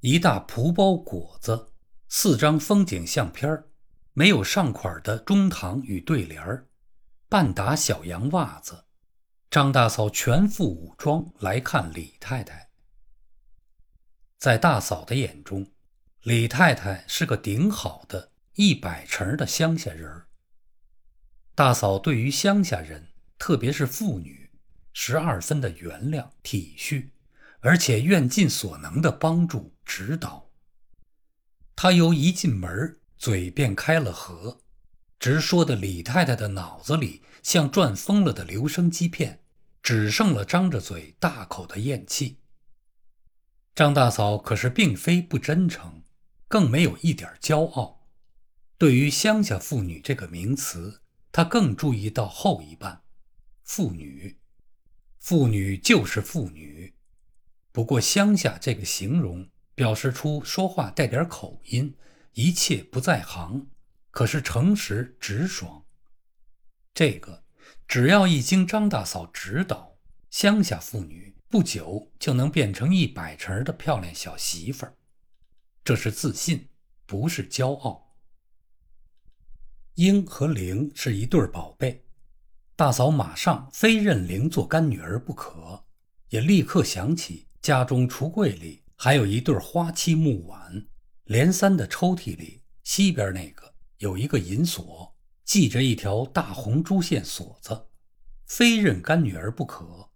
一大蒲包果子，四张风景相片儿，没有上款的中堂与对联儿，半打小洋袜子。张大嫂全副武装来看李太太。在大嫂的眼中，李太太是个顶好的一百成的乡下人儿。大嫂对于乡下人，特别是妇女，十二分的原谅体恤，而且愿尽所能的帮助指导。她由一进门嘴便开了合，直说的李太太的脑子里像转疯了的留声机片，只剩了张着嘴大口的咽气。张大嫂可是并非不真诚，更没有一点骄傲。对于乡下妇女这个名词。他更注意到后一半，妇女，妇女就是妇女。不过乡下这个形容表示出说话带点口音，一切不在行，可是诚实直爽。这个只要一经张大嫂指导，乡下妇女不久就能变成一百成的漂亮小媳妇儿。这是自信，不是骄傲。英和玲是一对宝贝，大嫂马上非认玲做干女儿不可，也立刻想起家中橱柜里还有一对花漆木碗，连三的抽屉里西边那个有一个银锁，系着一条大红珠线锁子，非认干女儿不可。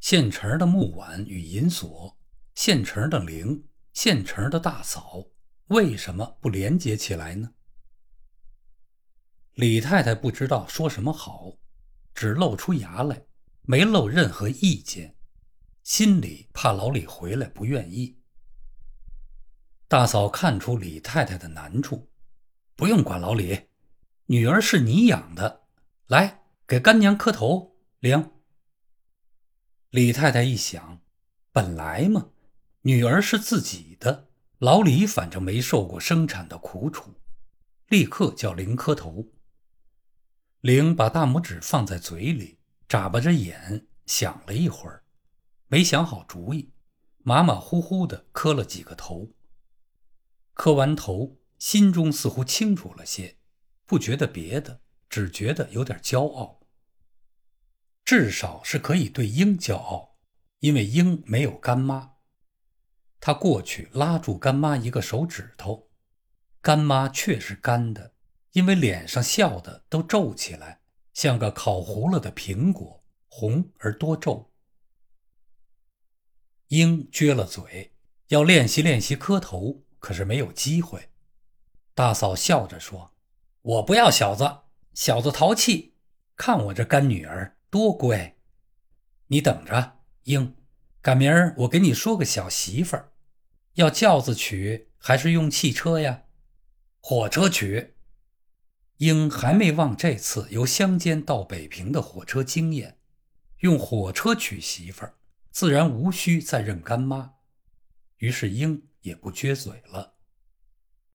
现成的木碗与银锁，现成的铃，现成的大嫂，为什么不连接起来呢？李太太不知道说什么好，只露出牙来，没露任何意见，心里怕老李回来不愿意。大嫂看出李太太的难处，不用管老李，女儿是你养的，来给干娘磕头领。李太太一想，本来嘛，女儿是自己的，老李反正没受过生产的苦楚，立刻叫林磕头。玲把大拇指放在嘴里，眨巴着眼想了一会儿，没想好主意，马马虎虎的磕了几个头。磕完头，心中似乎清楚了些，不觉得别的，只觉得有点骄傲。至少是可以对鹰骄傲，因为鹰没有干妈。他过去拉住干妈一个手指头，干妈却是干的。因为脸上笑的都皱起来，像个烤糊了的苹果，红而多皱。鹰撅了嘴，要练习练习磕头，可是没有机会。大嫂笑着说：“我不要小子，小子淘气，看我这干女儿多乖。你等着，鹰，赶明儿我给你说个小媳妇儿，要轿子娶还是用汽车呀？火车娶。”英还没忘这次由乡间到北平的火车经验，用火车娶媳妇儿，自然无需再认干妈。于是英也不撅嘴了。